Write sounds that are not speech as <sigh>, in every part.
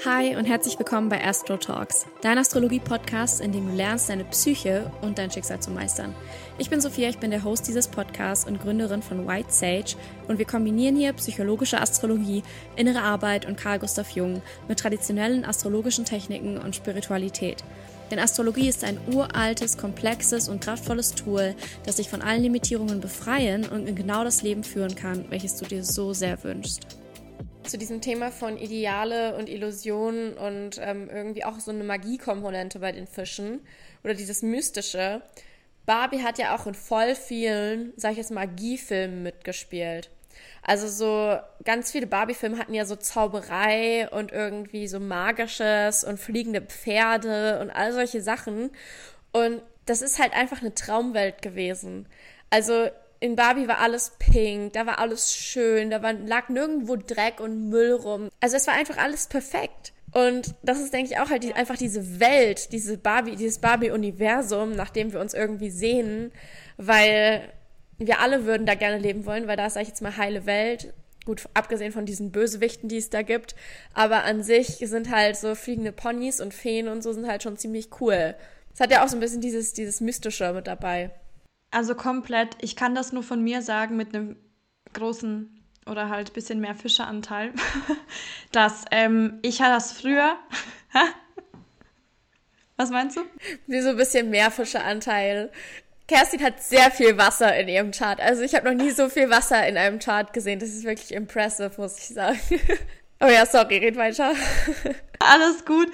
Hi und herzlich willkommen bei Astro Talks, dein Astrologie-Podcast, in dem du lernst, deine Psyche und dein Schicksal zu meistern. Ich bin Sophia, ich bin der Host dieses Podcasts und Gründerin von White Sage und wir kombinieren hier psychologische Astrologie, innere Arbeit und Carl Gustav Jung mit traditionellen astrologischen Techniken und Spiritualität. Denn Astrologie ist ein uraltes, komplexes und kraftvolles Tool, das dich von allen Limitierungen befreien und in genau das Leben führen kann, welches du dir so sehr wünschst zu diesem Thema von Ideale und Illusionen und ähm, irgendwie auch so eine Magiekomponente bei den Fischen oder dieses Mystische. Barbie hat ja auch in voll vielen, sag ich jetzt Magiefilmen mitgespielt. Also so ganz viele Barbie-Filme hatten ja so Zauberei und irgendwie so magisches und fliegende Pferde und all solche Sachen. Und das ist halt einfach eine Traumwelt gewesen. Also in Barbie war alles pink, da war alles schön, da war, lag nirgendwo Dreck und Müll rum. Also es war einfach alles perfekt. Und das ist, denke ich, auch halt die, einfach diese Welt, diese Barbie, dieses Barbie-Universum, nach dem wir uns irgendwie sehen, weil wir alle würden da gerne leben wollen, weil da ist, sag ich jetzt mal, heile Welt. Gut, abgesehen von diesen Bösewichten, die es da gibt. Aber an sich sind halt so fliegende Ponys und Feen und so sind halt schon ziemlich cool. Es hat ja auch so ein bisschen dieses, dieses Mystische mit dabei. Also komplett. Ich kann das nur von mir sagen mit einem großen oder halt ein bisschen mehr Fischeranteil, <laughs> dass ähm, ich hatte das früher. <laughs> Was meinst du? Wie so ein bisschen mehr Fischeranteil. Kerstin hat sehr viel Wasser in ihrem Chart. Also ich habe noch nie so viel Wasser in einem Chart gesehen. Das ist wirklich impressive, muss ich sagen. <laughs> oh ja, sorry, red weiter. Alles gut.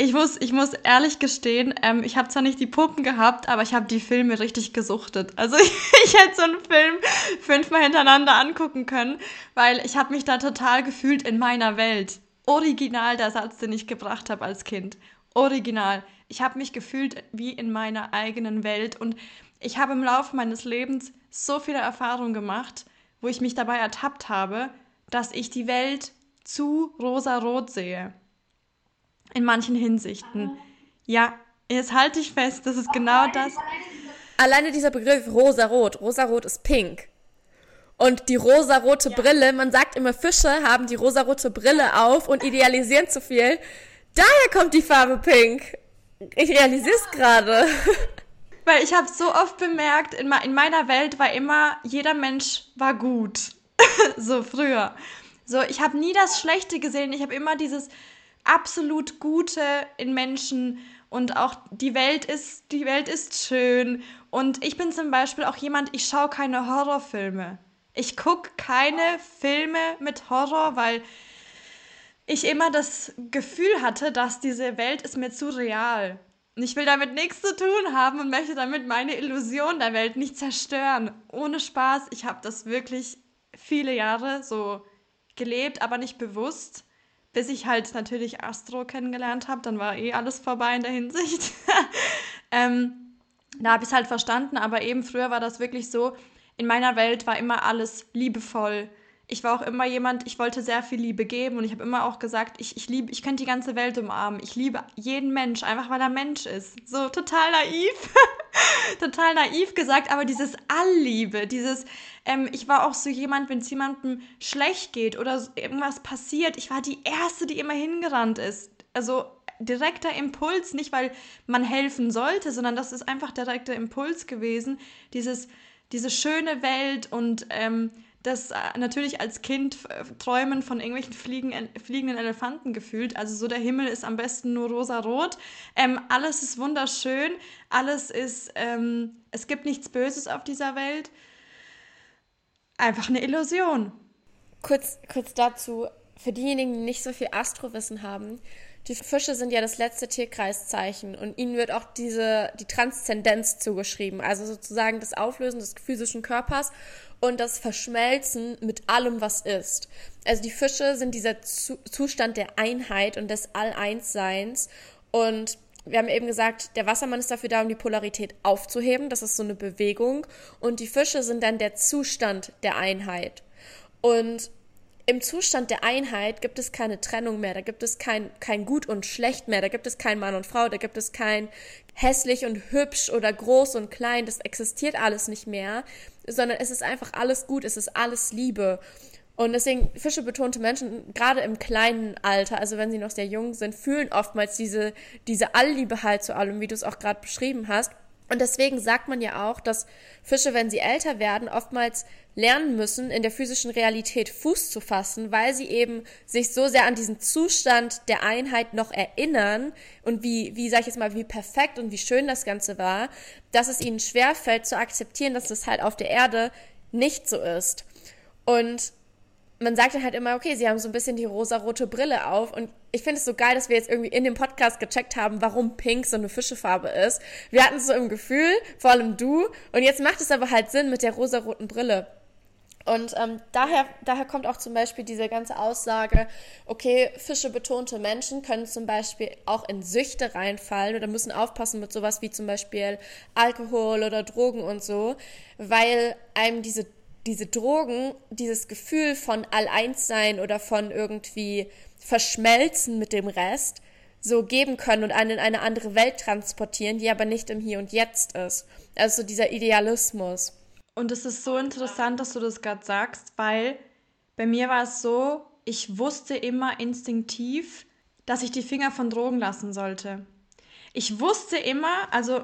Ich muss, ich muss ehrlich gestehen, ähm, ich habe zwar nicht die Puppen gehabt, aber ich habe die Filme richtig gesuchtet. Also ich, <laughs> ich hätte so einen Film fünfmal hintereinander angucken können, weil ich habe mich da total gefühlt in meiner Welt. Original der Satz, den ich gebracht habe als Kind. Original. Ich habe mich gefühlt wie in meiner eigenen Welt und ich habe im Laufe meines Lebens so viele Erfahrungen gemacht, wo ich mich dabei ertappt habe, dass ich die Welt zu rosarot sehe in manchen Hinsichten. Ja, jetzt halte ich fest, das ist genau das. Alleine dieser Begriff rosarot. Rosarot ist pink. Und die rosarote ja. Brille, man sagt immer, Fische haben die rosarote Brille auf und idealisieren zu viel. Daher kommt die Farbe pink. Ich realisiere es gerade. <laughs> Weil ich habe so oft bemerkt, in, in meiner Welt war immer, jeder Mensch war gut. <laughs> so früher. So, ich habe nie das Schlechte gesehen. Ich habe immer dieses, absolut Gute in Menschen und auch die Welt ist, die Welt ist schön. Und ich bin zum Beispiel auch jemand, ich schaue keine Horrorfilme. Ich gucke keine Filme mit Horror, weil ich immer das Gefühl hatte, dass diese Welt ist mir zu real. Und ich will damit nichts zu tun haben und möchte damit meine Illusion der Welt nicht zerstören. Ohne Spaß, ich habe das wirklich viele Jahre so gelebt, aber nicht bewusst bis ich halt natürlich Astro kennengelernt habe, dann war eh alles vorbei in der Hinsicht. <laughs> ähm, da habe ich es halt verstanden, aber eben früher war das wirklich so, in meiner Welt war immer alles liebevoll. Ich war auch immer jemand, ich wollte sehr viel Liebe geben und ich habe immer auch gesagt, ich, ich liebe, ich könnte die ganze Welt umarmen. Ich liebe jeden Mensch, einfach weil er Mensch ist. So total naiv. <laughs> total naiv gesagt, aber dieses Allliebe, dieses, ähm, ich war auch so jemand, wenn es jemandem schlecht geht oder irgendwas passiert, ich war die Erste, die immer hingerannt ist. Also direkter Impuls, nicht weil man helfen sollte, sondern das ist einfach direkter Impuls gewesen, dieses, diese schöne Welt und ähm, das äh, natürlich als Kind träumen von irgendwelchen fliegen, fliegenden Elefanten gefühlt. Also so der Himmel ist am besten nur rosa-rot. Ähm, alles ist wunderschön, alles ist, ähm, es gibt nichts Böses auf dieser Welt. Einfach eine Illusion. Kurz, kurz dazu, für diejenigen, die nicht so viel Astrowissen haben, die Fische sind ja das letzte Tierkreiszeichen und ihnen wird auch diese, die Transzendenz zugeschrieben, also sozusagen das Auflösen des physischen Körpers und das Verschmelzen mit allem, was ist. Also die Fische sind dieser Zustand der Einheit und des All-Eins-Seins und wir haben eben gesagt, der Wassermann ist dafür da, um die Polarität aufzuheben. Das ist so eine Bewegung. Und die Fische sind dann der Zustand der Einheit. Und im Zustand der Einheit gibt es keine Trennung mehr, da gibt es kein, kein Gut und Schlecht mehr, da gibt es kein Mann und Frau, da gibt es kein hässlich und hübsch oder groß und klein, das existiert alles nicht mehr, sondern es ist einfach alles gut, es ist alles Liebe. Und deswegen Fische betonte Menschen, gerade im kleinen Alter, also wenn sie noch sehr jung sind, fühlen oftmals diese, diese Allliebe halt zu allem, wie du es auch gerade beschrieben hast. Und deswegen sagt man ja auch, dass Fische, wenn sie älter werden, oftmals lernen müssen, in der physischen Realität Fuß zu fassen, weil sie eben sich so sehr an diesen Zustand der Einheit noch erinnern und wie, wie sag ich jetzt mal, wie perfekt und wie schön das Ganze war, dass es ihnen schwerfällt zu akzeptieren, dass das halt auf der Erde nicht so ist. Und man sagt dann halt immer, okay, sie haben so ein bisschen die rosarote Brille auf und ich finde es so geil, dass wir jetzt irgendwie in dem Podcast gecheckt haben, warum Pink so eine Fischefarbe ist. Wir hatten es so im Gefühl, vor allem du, und jetzt macht es aber halt Sinn mit der rosaroten Brille. Und ähm, daher, daher kommt auch zum Beispiel diese ganze Aussage, okay, Fische betonte Menschen können zum Beispiel auch in Süchte reinfallen oder müssen aufpassen mit sowas wie zum Beispiel Alkohol oder Drogen und so, weil einem diese, diese Drogen, dieses Gefühl von Alleinssein oder von irgendwie verschmelzen mit dem Rest, so geben können und einen in eine andere Welt transportieren, die aber nicht im Hier und Jetzt ist. Also dieser Idealismus. Und es ist so interessant, dass du das gerade sagst, weil bei mir war es so, ich wusste immer instinktiv, dass ich die Finger von Drogen lassen sollte. Ich wusste immer, also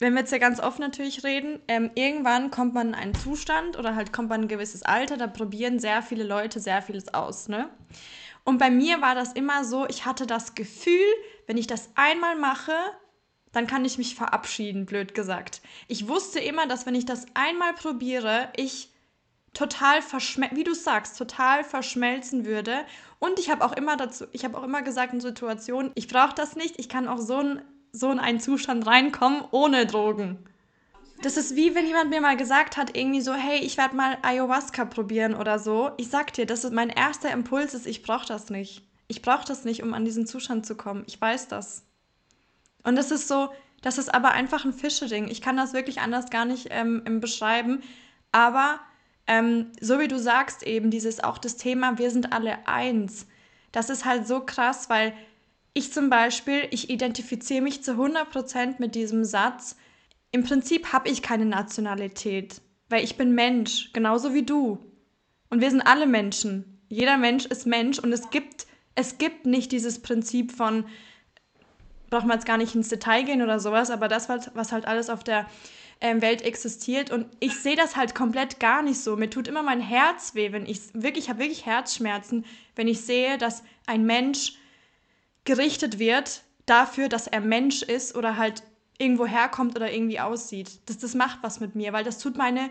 wenn wir jetzt ja ganz offen natürlich reden, ähm, irgendwann kommt man in einen Zustand oder halt kommt man in ein gewisses Alter, da probieren sehr viele Leute sehr vieles aus, ne? Und bei mir war das immer so, ich hatte das Gefühl, wenn ich das einmal mache, dann kann ich mich verabschieden, blöd gesagt. Ich wusste immer, dass wenn ich das einmal probiere, ich total verschmelzen, wie du sagst, total verschmelzen würde. Und ich habe auch immer dazu, ich habe auch immer gesagt in Situationen, ich brauche das nicht, ich kann auch so in, so in einen Zustand reinkommen ohne Drogen. Das ist wie wenn jemand mir mal gesagt hat, irgendwie so, hey, ich werde mal Ayahuasca probieren oder so. Ich sag dir, das ist mein erster Impuls ist, ich brauche das nicht. Ich brauche das nicht, um an diesen Zustand zu kommen. Ich weiß das. Und das ist so, das ist aber einfach ein Fischeding. Ich kann das wirklich anders gar nicht ähm, beschreiben. Aber ähm, so wie du sagst, eben dieses auch das Thema, wir sind alle eins. Das ist halt so krass, weil ich zum Beispiel, ich identifiziere mich zu 100% mit diesem Satz. Im Prinzip habe ich keine Nationalität, weil ich bin Mensch, genauso wie du. Und wir sind alle Menschen. Jeder Mensch ist Mensch und es gibt, es gibt nicht dieses Prinzip von, braucht man jetzt gar nicht ins Detail gehen oder sowas, aber das, was halt alles auf der ähm, Welt existiert. Und ich sehe das halt komplett gar nicht so. Mir tut immer mein Herz weh, wenn ich wirklich, ich habe wirklich Herzschmerzen, wenn ich sehe, dass ein Mensch gerichtet wird dafür, dass er Mensch ist oder halt irgendwo herkommt oder irgendwie aussieht. Das, das macht was mit mir, weil das tut meine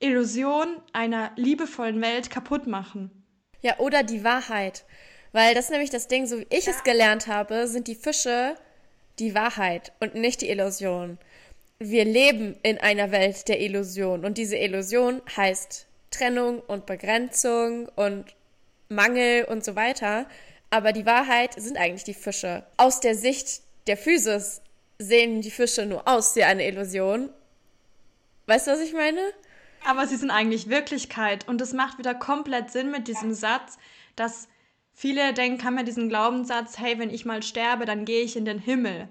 Illusion einer liebevollen Welt kaputt machen. Ja, oder die Wahrheit. Weil das ist nämlich das Ding, so wie ich ja. es gelernt habe, sind die Fische die Wahrheit und nicht die Illusion. Wir leben in einer Welt der Illusion und diese Illusion heißt Trennung und Begrenzung und Mangel und so weiter. Aber die Wahrheit sind eigentlich die Fische. Aus der Sicht der Physis sehen die Fische nur aus wie eine Illusion. Weißt du, was ich meine? Aber sie sind eigentlich Wirklichkeit und es macht wieder komplett Sinn mit diesem Satz, dass Viele denken, haben ja diesen Glaubenssatz, hey, wenn ich mal sterbe, dann gehe ich in den Himmel.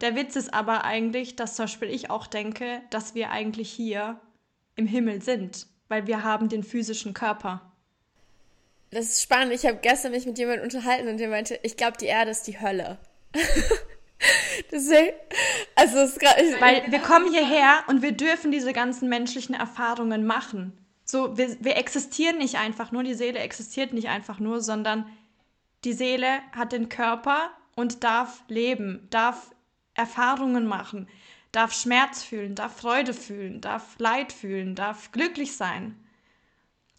Der Witz ist aber eigentlich, dass zum Beispiel ich auch denke, dass wir eigentlich hier im Himmel sind, weil wir haben den physischen Körper. Das ist spannend. Ich habe gestern mich mit jemandem unterhalten und der meinte, ich glaube, die Erde ist die Hölle. <laughs> Deswegen, also es ist grad, Weil wir kommen hierher und wir dürfen diese ganzen menschlichen Erfahrungen machen. So, wir, wir existieren nicht einfach nur, die Seele existiert nicht einfach nur, sondern die Seele hat den Körper und darf leben, darf Erfahrungen machen, darf Schmerz fühlen, darf Freude fühlen, darf Leid fühlen, darf glücklich sein.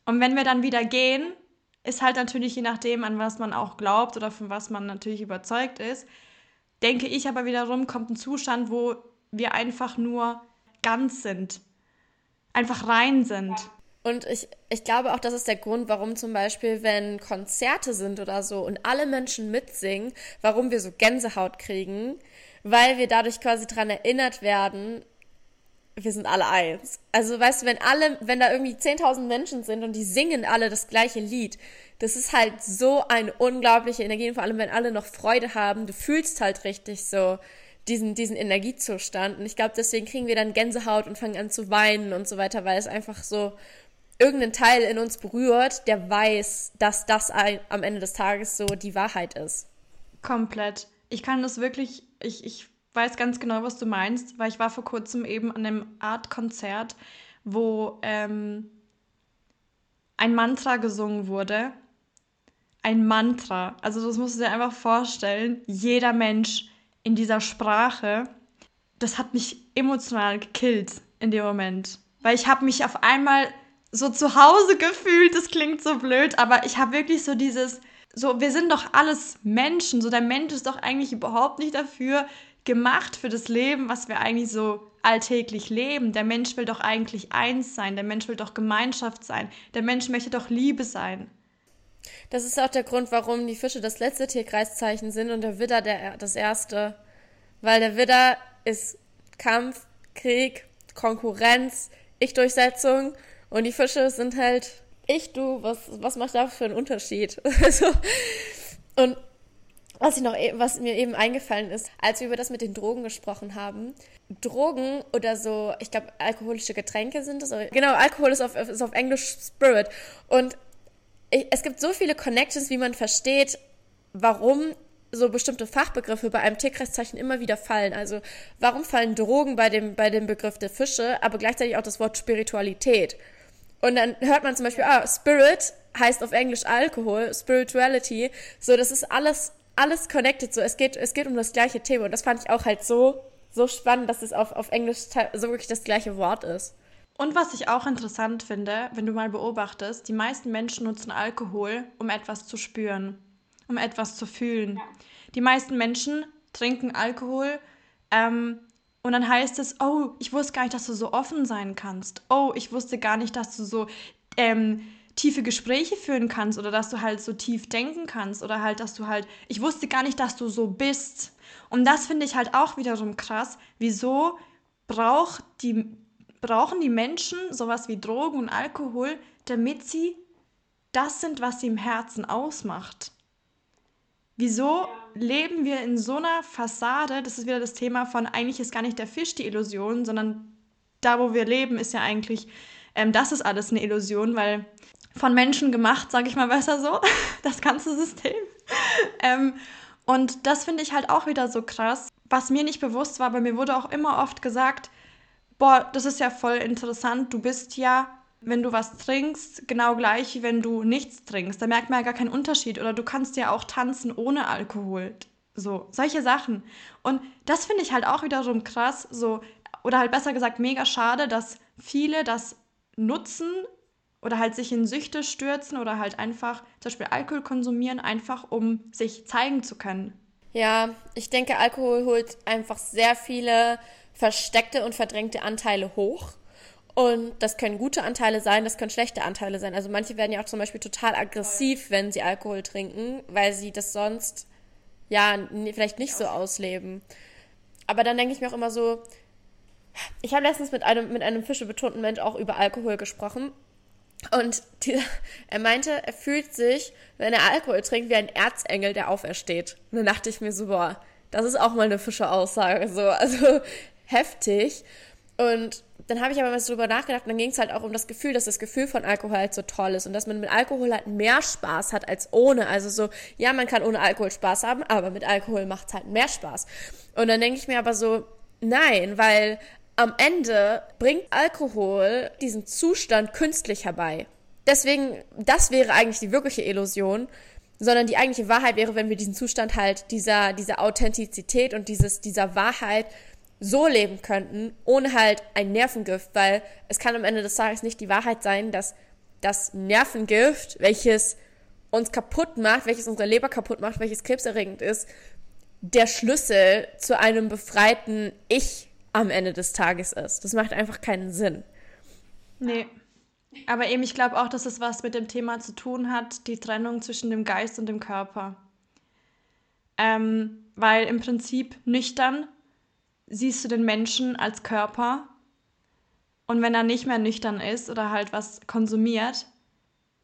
Und wenn wir dann wieder gehen, ist halt natürlich je nachdem, an was man auch glaubt oder von was man natürlich überzeugt ist, denke ich aber wiederum, kommt ein Zustand, wo wir einfach nur ganz sind, einfach rein sind. Und ich, ich glaube auch, das ist der Grund, warum zum Beispiel, wenn Konzerte sind oder so und alle Menschen mitsingen, warum wir so Gänsehaut kriegen, weil wir dadurch quasi daran erinnert werden, wir sind alle eins. Also weißt du, wenn alle, wenn da irgendwie 10.000 Menschen sind und die singen alle das gleiche Lied, das ist halt so eine unglaubliche Energie und vor allem, wenn alle noch Freude haben, du fühlst halt richtig so diesen, diesen Energiezustand und ich glaube, deswegen kriegen wir dann Gänsehaut und fangen an zu weinen und so weiter, weil es einfach so irgendeinen Teil in uns berührt, der weiß, dass das am Ende des Tages so die Wahrheit ist. Komplett. Ich kann das wirklich, ich, ich weiß ganz genau, was du meinst, weil ich war vor kurzem eben an einem Art Konzert, wo ähm, ein Mantra gesungen wurde. Ein Mantra. Also das musst du dir einfach vorstellen. Jeder Mensch in dieser Sprache, das hat mich emotional gekillt in dem Moment. Weil ich habe mich auf einmal so zu Hause gefühlt. Das klingt so blöd, aber ich habe wirklich so dieses, so, wir sind doch alles Menschen. So, der Mensch ist doch eigentlich überhaupt nicht dafür gemacht für das Leben, was wir eigentlich so alltäglich leben. Der Mensch will doch eigentlich eins sein. Der Mensch will doch Gemeinschaft sein. Der Mensch möchte doch Liebe sein. Das ist auch der Grund, warum die Fische das letzte Tierkreiszeichen sind und der Widder der, das erste. Weil der Widder ist Kampf, Krieg, Konkurrenz, Ich-Durchsetzung und die Fische sind halt ich, du, was, was macht da für einen Unterschied? <laughs> also, und was ich noch, e, was mir eben eingefallen ist, als wir über das mit den Drogen gesprochen haben. Drogen oder so, ich glaube, alkoholische Getränke sind es. Genau, Alkohol ist auf, ist auf Englisch Spirit. Und ich, es gibt so viele Connections, wie man versteht, warum so bestimmte Fachbegriffe bei einem Tierkreiszeichen immer wieder fallen. Also warum fallen Drogen bei dem, bei dem Begriff der Fische, aber gleichzeitig auch das Wort Spiritualität. Und dann hört man zum Beispiel, ah, Spirit heißt auf Englisch Alkohol, Spirituality. So, das ist alles, alles connected. So, es geht, es geht um das gleiche Thema. Und das fand ich auch halt so, so spannend, dass es auf, auf Englisch so wirklich das gleiche Wort ist. Und was ich auch interessant finde, wenn du mal beobachtest, die meisten Menschen nutzen Alkohol, um etwas zu spüren um etwas zu fühlen. Ja. Die meisten Menschen trinken Alkohol ähm, und dann heißt es, oh, ich wusste gar nicht, dass du so offen sein kannst. Oh, ich wusste gar nicht, dass du so ähm, tiefe Gespräche führen kannst oder dass du halt so tief denken kannst oder halt, dass du halt, ich wusste gar nicht, dass du so bist. Und das finde ich halt auch wiederum krass. Wieso braucht die, brauchen die Menschen sowas wie Drogen und Alkohol, damit sie das sind, was sie im Herzen ausmacht? Wieso leben wir in so einer Fassade? Das ist wieder das Thema von, eigentlich ist gar nicht der Fisch die Illusion, sondern da, wo wir leben, ist ja eigentlich, ähm, das ist alles eine Illusion, weil von Menschen gemacht, sage ich mal besser so, <laughs> das ganze System. ähm, und das finde ich halt auch wieder so krass. Was mir nicht bewusst war, aber mir wurde auch immer oft gesagt, boah, das ist ja voll interessant, du bist ja wenn du was trinkst, genau gleich wie wenn du nichts trinkst. Da merkt man ja gar keinen Unterschied. Oder du kannst ja auch tanzen ohne Alkohol. So, solche Sachen. Und das finde ich halt auch wiederum krass, so, oder halt besser gesagt mega schade, dass viele das nutzen oder halt sich in Süchte stürzen oder halt einfach zum Beispiel Alkohol konsumieren, einfach um sich zeigen zu können. Ja, ich denke, Alkohol holt einfach sehr viele versteckte und verdrängte Anteile hoch und das können gute Anteile sein, das können schlechte Anteile sein. Also manche werden ja auch zum Beispiel total aggressiv, wenn sie Alkohol trinken, weil sie das sonst ja vielleicht nicht so ausleben. Aber dann denke ich mir auch immer so, ich habe letztens mit einem, mit einem fischebetonten Mensch auch über Alkohol gesprochen. Und die, <laughs> er meinte, er fühlt sich, wenn er Alkohol trinkt, wie ein Erzengel, der aufersteht. Und dann dachte ich mir so, boah, das ist auch mal eine Fische-Aussage. So, also <laughs> heftig. Und dann habe ich aber mal so drüber nachgedacht und dann ging es halt auch um das Gefühl, dass das Gefühl von Alkohol halt so toll ist und dass man mit Alkohol halt mehr Spaß hat als ohne. Also so, ja, man kann ohne Alkohol Spaß haben, aber mit Alkohol macht halt mehr Spaß. Und dann denke ich mir aber so, nein, weil am Ende bringt Alkohol diesen Zustand künstlich herbei. Deswegen, das wäre eigentlich die wirkliche Illusion, sondern die eigentliche Wahrheit wäre, wenn wir diesen Zustand halt dieser, dieser Authentizität und dieses, dieser Wahrheit so leben könnten, ohne halt ein Nervengift, weil es kann am Ende des Tages nicht die Wahrheit sein, dass das Nervengift, welches uns kaputt macht, welches unsere Leber kaputt macht, welches krebserregend ist, der Schlüssel zu einem befreiten Ich am Ende des Tages ist. Das macht einfach keinen Sinn. Nee. Aber eben, ich glaube auch, dass es was mit dem Thema zu tun hat, die Trennung zwischen dem Geist und dem Körper. Ähm, weil im Prinzip nüchtern siehst du den Menschen als Körper und wenn er nicht mehr nüchtern ist oder halt was konsumiert,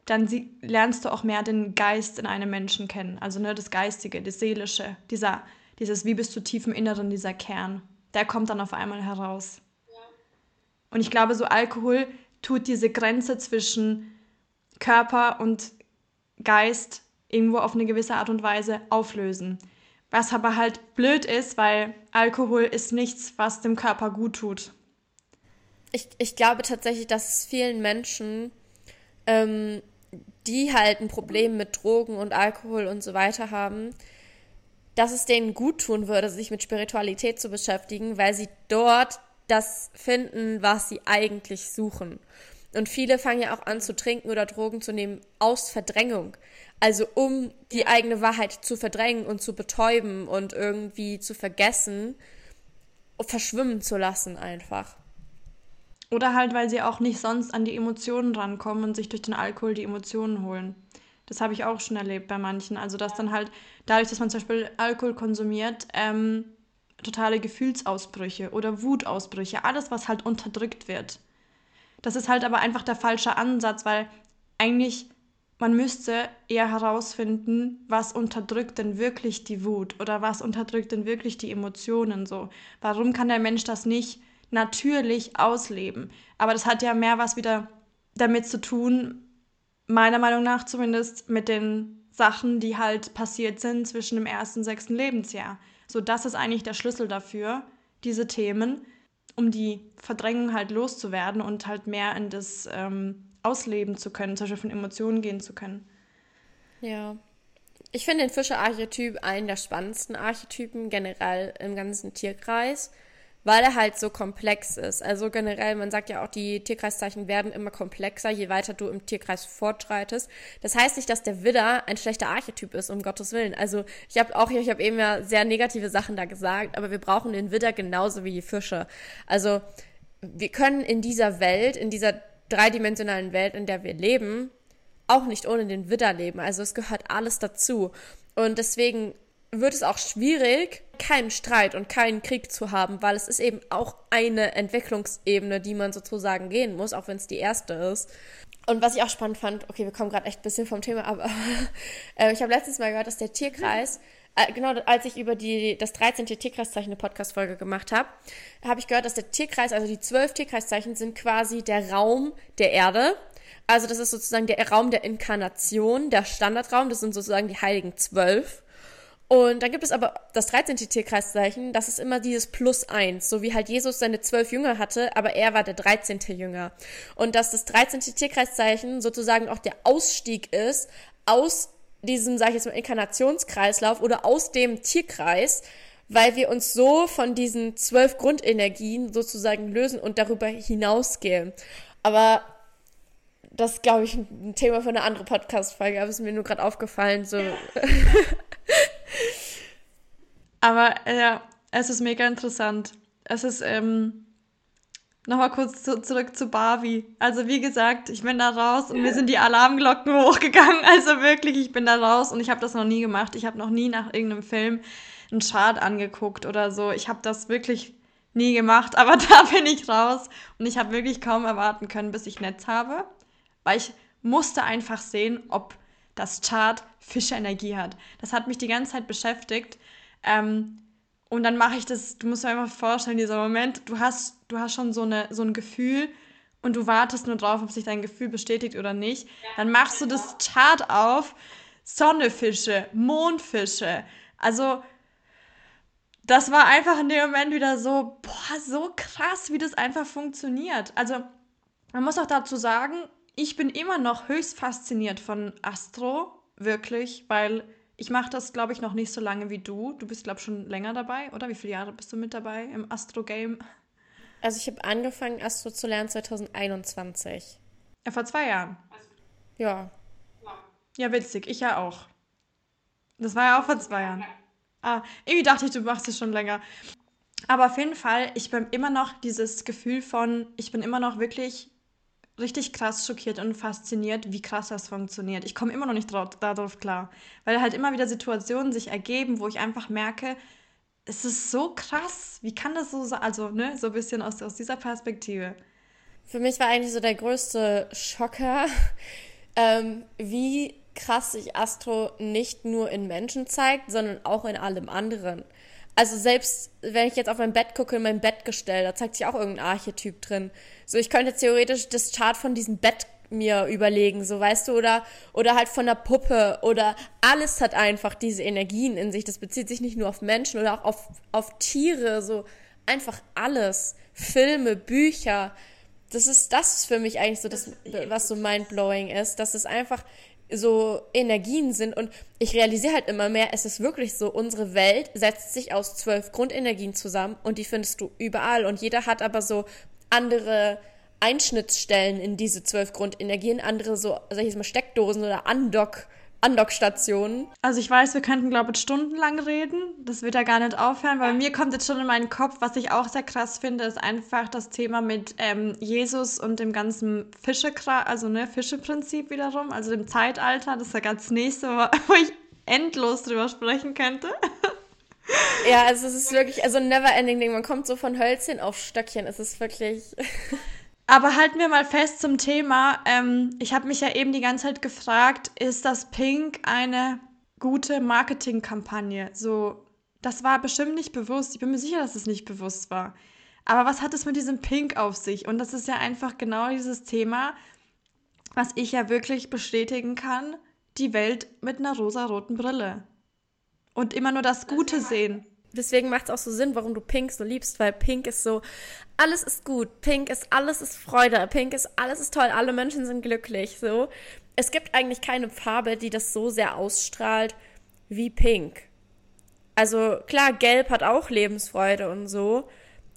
dann sie, lernst du auch mehr den Geist in einem Menschen kennen. Also ne, das Geistige, das Seelische, dieser, dieses wie bist du tief im Inneren, dieser Kern. Der kommt dann auf einmal heraus. Ja. Und ich glaube, so Alkohol tut diese Grenze zwischen Körper und Geist irgendwo auf eine gewisse Art und Weise auflösen. Was aber halt blöd ist, weil Alkohol ist nichts, was dem Körper gut tut. Ich, ich glaube tatsächlich, dass es vielen Menschen, ähm, die halt ein Problem mit Drogen und Alkohol und so weiter haben, dass es denen gut tun würde, sich mit Spiritualität zu beschäftigen, weil sie dort das finden, was sie eigentlich suchen. Und viele fangen ja auch an zu trinken oder Drogen zu nehmen aus Verdrängung. Also um die eigene Wahrheit zu verdrängen und zu betäuben und irgendwie zu vergessen, verschwimmen zu lassen einfach. Oder halt, weil sie auch nicht sonst an die Emotionen rankommen und sich durch den Alkohol die Emotionen holen. Das habe ich auch schon erlebt bei manchen. Also, dass dann halt dadurch, dass man zum Beispiel Alkohol konsumiert, ähm, totale Gefühlsausbrüche oder Wutausbrüche, alles, was halt unterdrückt wird. Das ist halt aber einfach der falsche Ansatz, weil eigentlich man müsste eher herausfinden, was unterdrückt denn wirklich die Wut oder was unterdrückt denn wirklich die Emotionen so. Warum kann der Mensch das nicht natürlich ausleben? Aber das hat ja mehr was wieder damit zu tun, meiner Meinung nach zumindest, mit den Sachen, die halt passiert sind zwischen dem ersten und sechsten Lebensjahr. So, das ist eigentlich der Schlüssel dafür, diese Themen, um die Verdrängung halt loszuwerden und halt mehr in das ähm, ausleben zu können, zum Beispiel von Emotionen gehen zu können. Ja. Ich finde den Fischer-Archetyp einen der spannendsten Archetypen generell im ganzen Tierkreis weil er halt so komplex ist. Also generell, man sagt ja auch, die Tierkreiszeichen werden immer komplexer, je weiter du im Tierkreis fortschreitest. Das heißt nicht, dass der Widder ein schlechter Archetyp ist, um Gottes Willen. Also ich habe auch hier, ich habe eben ja sehr negative Sachen da gesagt, aber wir brauchen den Widder genauso wie die Fische. Also wir können in dieser Welt, in dieser dreidimensionalen Welt, in der wir leben, auch nicht ohne den Widder leben. Also es gehört alles dazu. Und deswegen wird es auch schwierig, keinen Streit und keinen Krieg zu haben, weil es ist eben auch eine Entwicklungsebene, die man sozusagen gehen muss, auch wenn es die erste ist. Und was ich auch spannend fand, okay, wir kommen gerade echt ein bisschen vom Thema, aber <laughs> äh, ich habe letztens mal gehört, dass der Tierkreis, äh, genau als ich über die, das 13. Tierkreiszeichen eine Podcast-Folge gemacht habe, habe ich gehört, dass der Tierkreis, also die zwölf Tierkreiszeichen sind quasi der Raum der Erde. Also das ist sozusagen der Raum der Inkarnation, der Standardraum, das sind sozusagen die heiligen zwölf. Und dann gibt es aber das 13. Tierkreiszeichen, das ist immer dieses Plus eins, so wie halt Jesus seine zwölf Jünger hatte, aber er war der 13. Jünger. Und dass das 13. Tierkreiszeichen sozusagen auch der Ausstieg ist aus diesem, sag ich jetzt mal, Inkarnationskreislauf oder aus dem Tierkreis, weil wir uns so von diesen zwölf Grundenergien sozusagen lösen und darüber hinausgehen. Aber das ist, glaube ich, ein Thema für eine andere Podcast-Folge, aber es ist mir nur gerade aufgefallen, so. <laughs> Aber ja, es ist mega interessant. Es ist, ähm, nochmal kurz zu, zurück zu Barbie. Also wie gesagt, ich bin da raus und mir sind die Alarmglocken <laughs> hochgegangen. Also wirklich, ich bin da raus und ich habe das noch nie gemacht. Ich habe noch nie nach irgendeinem Film einen Chart angeguckt oder so. Ich habe das wirklich nie gemacht, aber <laughs> da bin ich raus und ich habe wirklich kaum erwarten können, bis ich Netz habe, weil ich musste einfach sehen, ob das Chart Fischerenergie hat. Das hat mich die ganze Zeit beschäftigt. Ähm, und dann mache ich das, du musst dir einfach vorstellen, dieser Moment, du hast, du hast schon so, eine, so ein Gefühl und du wartest nur drauf, ob sich dein Gefühl bestätigt oder nicht. Dann machst du das Chart auf, Sonnefische, Mondfische. Also, das war einfach in dem Moment wieder so, boah, so krass, wie das einfach funktioniert. Also, man muss auch dazu sagen, ich bin immer noch höchst fasziniert von Astro, wirklich, weil ich mache das, glaube ich, noch nicht so lange wie du. Du bist, glaube ich, schon länger dabei, oder? Wie viele Jahre bist du mit dabei im Astro-Game? Also ich habe angefangen, Astro zu lernen 2021. Ja, vor zwei Jahren. Ja. Ja, witzig. Ich ja auch. Das war ja auch vor zwei Jahren. Ah, irgendwie dachte ich, du machst es schon länger. Aber auf jeden Fall, ich bin immer noch dieses Gefühl von, ich bin immer noch wirklich richtig krass schockiert und fasziniert, wie krass das funktioniert. Ich komme immer noch nicht darauf klar, weil halt immer wieder Situationen sich ergeben, wo ich einfach merke, es ist so krass. Wie kann das so sein? Also, ne, so ein bisschen aus, aus dieser Perspektive. Für mich war eigentlich so der größte Schocker, <laughs> ähm, wie krass sich Astro nicht nur in Menschen zeigt, sondern auch in allem anderen. Also selbst wenn ich jetzt auf mein Bett gucke, in mein Bettgestell, da zeigt sich auch irgendein Archetyp drin. So, ich könnte theoretisch das Chart von diesem Bett mir überlegen, so weißt du, oder, oder halt von der Puppe oder alles hat einfach diese Energien in sich. Das bezieht sich nicht nur auf Menschen oder auch auf, auf Tiere, so einfach alles. Filme, Bücher. Das ist, das ist für mich eigentlich so das, was so mindblowing ist, dass es einfach so Energien sind und ich realisiere halt immer mehr, es ist wirklich so, unsere Welt setzt sich aus zwölf Grundenergien zusammen und die findest du überall und jeder hat aber so andere Einschnittsstellen in diese zwölf Grundenergien, andere so, sag ich jetzt mal, Steckdosen oder Andock. Andockstationen. Also ich weiß, wir könnten, glaube ich, stundenlang reden. Das wird ja gar nicht aufhören, weil mir kommt jetzt schon in meinen Kopf, was ich auch sehr krass finde, ist einfach das Thema mit ähm, Jesus und dem ganzen Fische, also ne, Fischeprinzip wiederum, also dem Zeitalter. Das ist ja ganz nächste, wo <laughs> ich endlos drüber sprechen könnte. <laughs> Ja, also es ist wirklich, also ein never ending Ding. Man kommt so von Hölzchen auf Stöckchen. Es ist wirklich. <laughs> Aber halten wir mal fest zum Thema. Ähm, ich habe mich ja eben die ganze Zeit gefragt, ist das Pink eine gute Marketingkampagne? So, das war bestimmt nicht bewusst. Ich bin mir sicher, dass es nicht bewusst war. Aber was hat es mit diesem Pink auf sich? Und das ist ja einfach genau dieses Thema, was ich ja wirklich bestätigen kann. Die Welt mit einer rosa-roten Brille. Und immer nur das Gute sehen deswegen macht es auch so Sinn, warum du Pink so liebst, weil Pink ist so, alles ist gut, Pink ist, alles ist Freude, Pink ist, alles ist toll, alle Menschen sind glücklich, so. Es gibt eigentlich keine Farbe, die das so sehr ausstrahlt wie Pink. Also klar, Gelb hat auch Lebensfreude und so,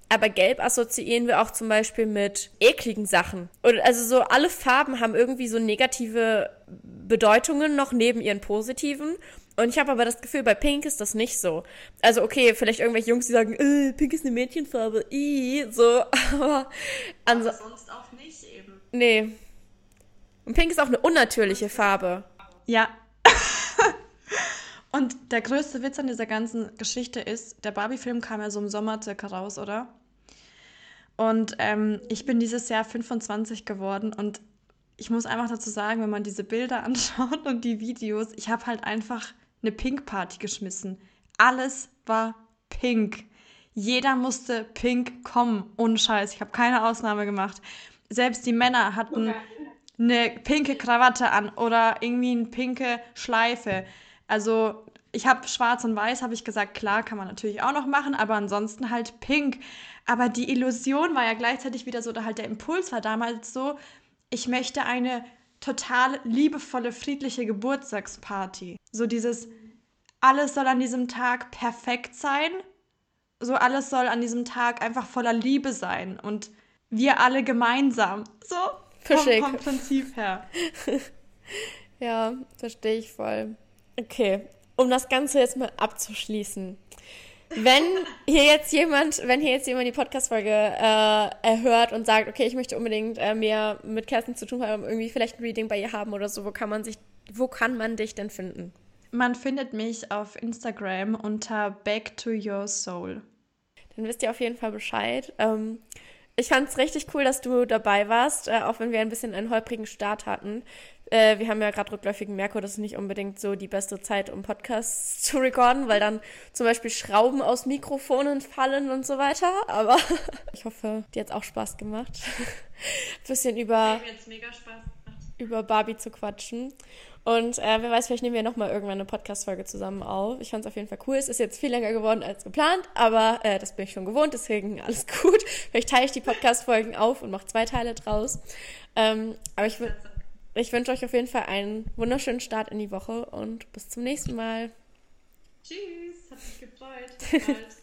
aber Gelb assoziieren wir auch zum Beispiel mit ekligen Sachen. Und also so alle Farben haben irgendwie so negative Bedeutungen noch neben ihren positiven. Und ich habe aber das Gefühl, bei Pink ist das nicht so. Also okay, vielleicht irgendwelche Jungs, die sagen, äh, Pink ist eine Mädchenfarbe, i, so, <laughs> aber, also, aber sonst auch nicht eben. Nee. Und Pink ist auch eine unnatürliche Farbe. Ja. <laughs> Und der größte Witz an dieser ganzen Geschichte ist, der Barbie-Film kam ja so im Sommer circa raus, oder? Und ähm, ich bin dieses Jahr 25 geworden und ich muss einfach dazu sagen, wenn man diese Bilder <laughs> anschaut und die Videos, ich habe halt einfach eine Pink-Party geschmissen. Alles war pink. Jeder musste pink kommen. Ohne Scheiß. Ich habe keine Ausnahme gemacht. Selbst die Männer hatten eine pinke Krawatte an oder irgendwie eine pinke Schleife. Also ich habe schwarz und weiß, habe ich gesagt, klar, kann man natürlich auch noch machen, aber ansonsten halt pink. Aber die Illusion war ja gleichzeitig wieder so, oder halt der Impuls war damals so, ich möchte eine total liebevolle, friedliche Geburtstagsparty. So dieses, alles soll an diesem Tag perfekt sein. So alles soll an diesem Tag einfach voller Liebe sein. Und wir alle gemeinsam. So vom, vom Prinzip her. <laughs> ja, verstehe ich voll. Okay, um das Ganze jetzt mal abzuschließen wenn hier jetzt jemand, wenn hier jetzt jemand die Podcast-Folge äh, erhört und sagt, okay, ich möchte unbedingt äh, mehr mit Kerstin zu tun haben, irgendwie vielleicht ein Reading bei ihr haben oder so, wo kann man sich, wo kann man dich denn finden? Man findet mich auf Instagram unter Back to Your Soul. Dann wisst ihr auf jeden Fall Bescheid. Ähm, ich fand es richtig cool, dass du dabei warst, äh, auch wenn wir ein bisschen einen holprigen Start hatten. Äh, wir haben ja gerade rückläufigen Merkur, das ist nicht unbedingt so die beste Zeit, um Podcasts <laughs> zu recorden, weil dann zum Beispiel Schrauben aus Mikrofonen fallen und so weiter. Aber <laughs> ich hoffe, dir hat auch Spaß gemacht. <laughs> bisschen über, über Barbie zu quatschen. Und äh, wer weiß, vielleicht nehmen wir nochmal irgendwann eine Podcast-Folge zusammen auf. Ich fand es auf jeden Fall cool. Es ist jetzt viel länger geworden als geplant, aber äh, das bin ich schon gewohnt, deswegen alles gut. Vielleicht teile ich die Podcast-Folgen auf und mache zwei Teile draus. Ähm, aber ich, ich wünsche euch auf jeden Fall einen wunderschönen Start in die Woche und bis zum nächsten Mal. Tschüss, hat mich gefreut. Bis <laughs> bald.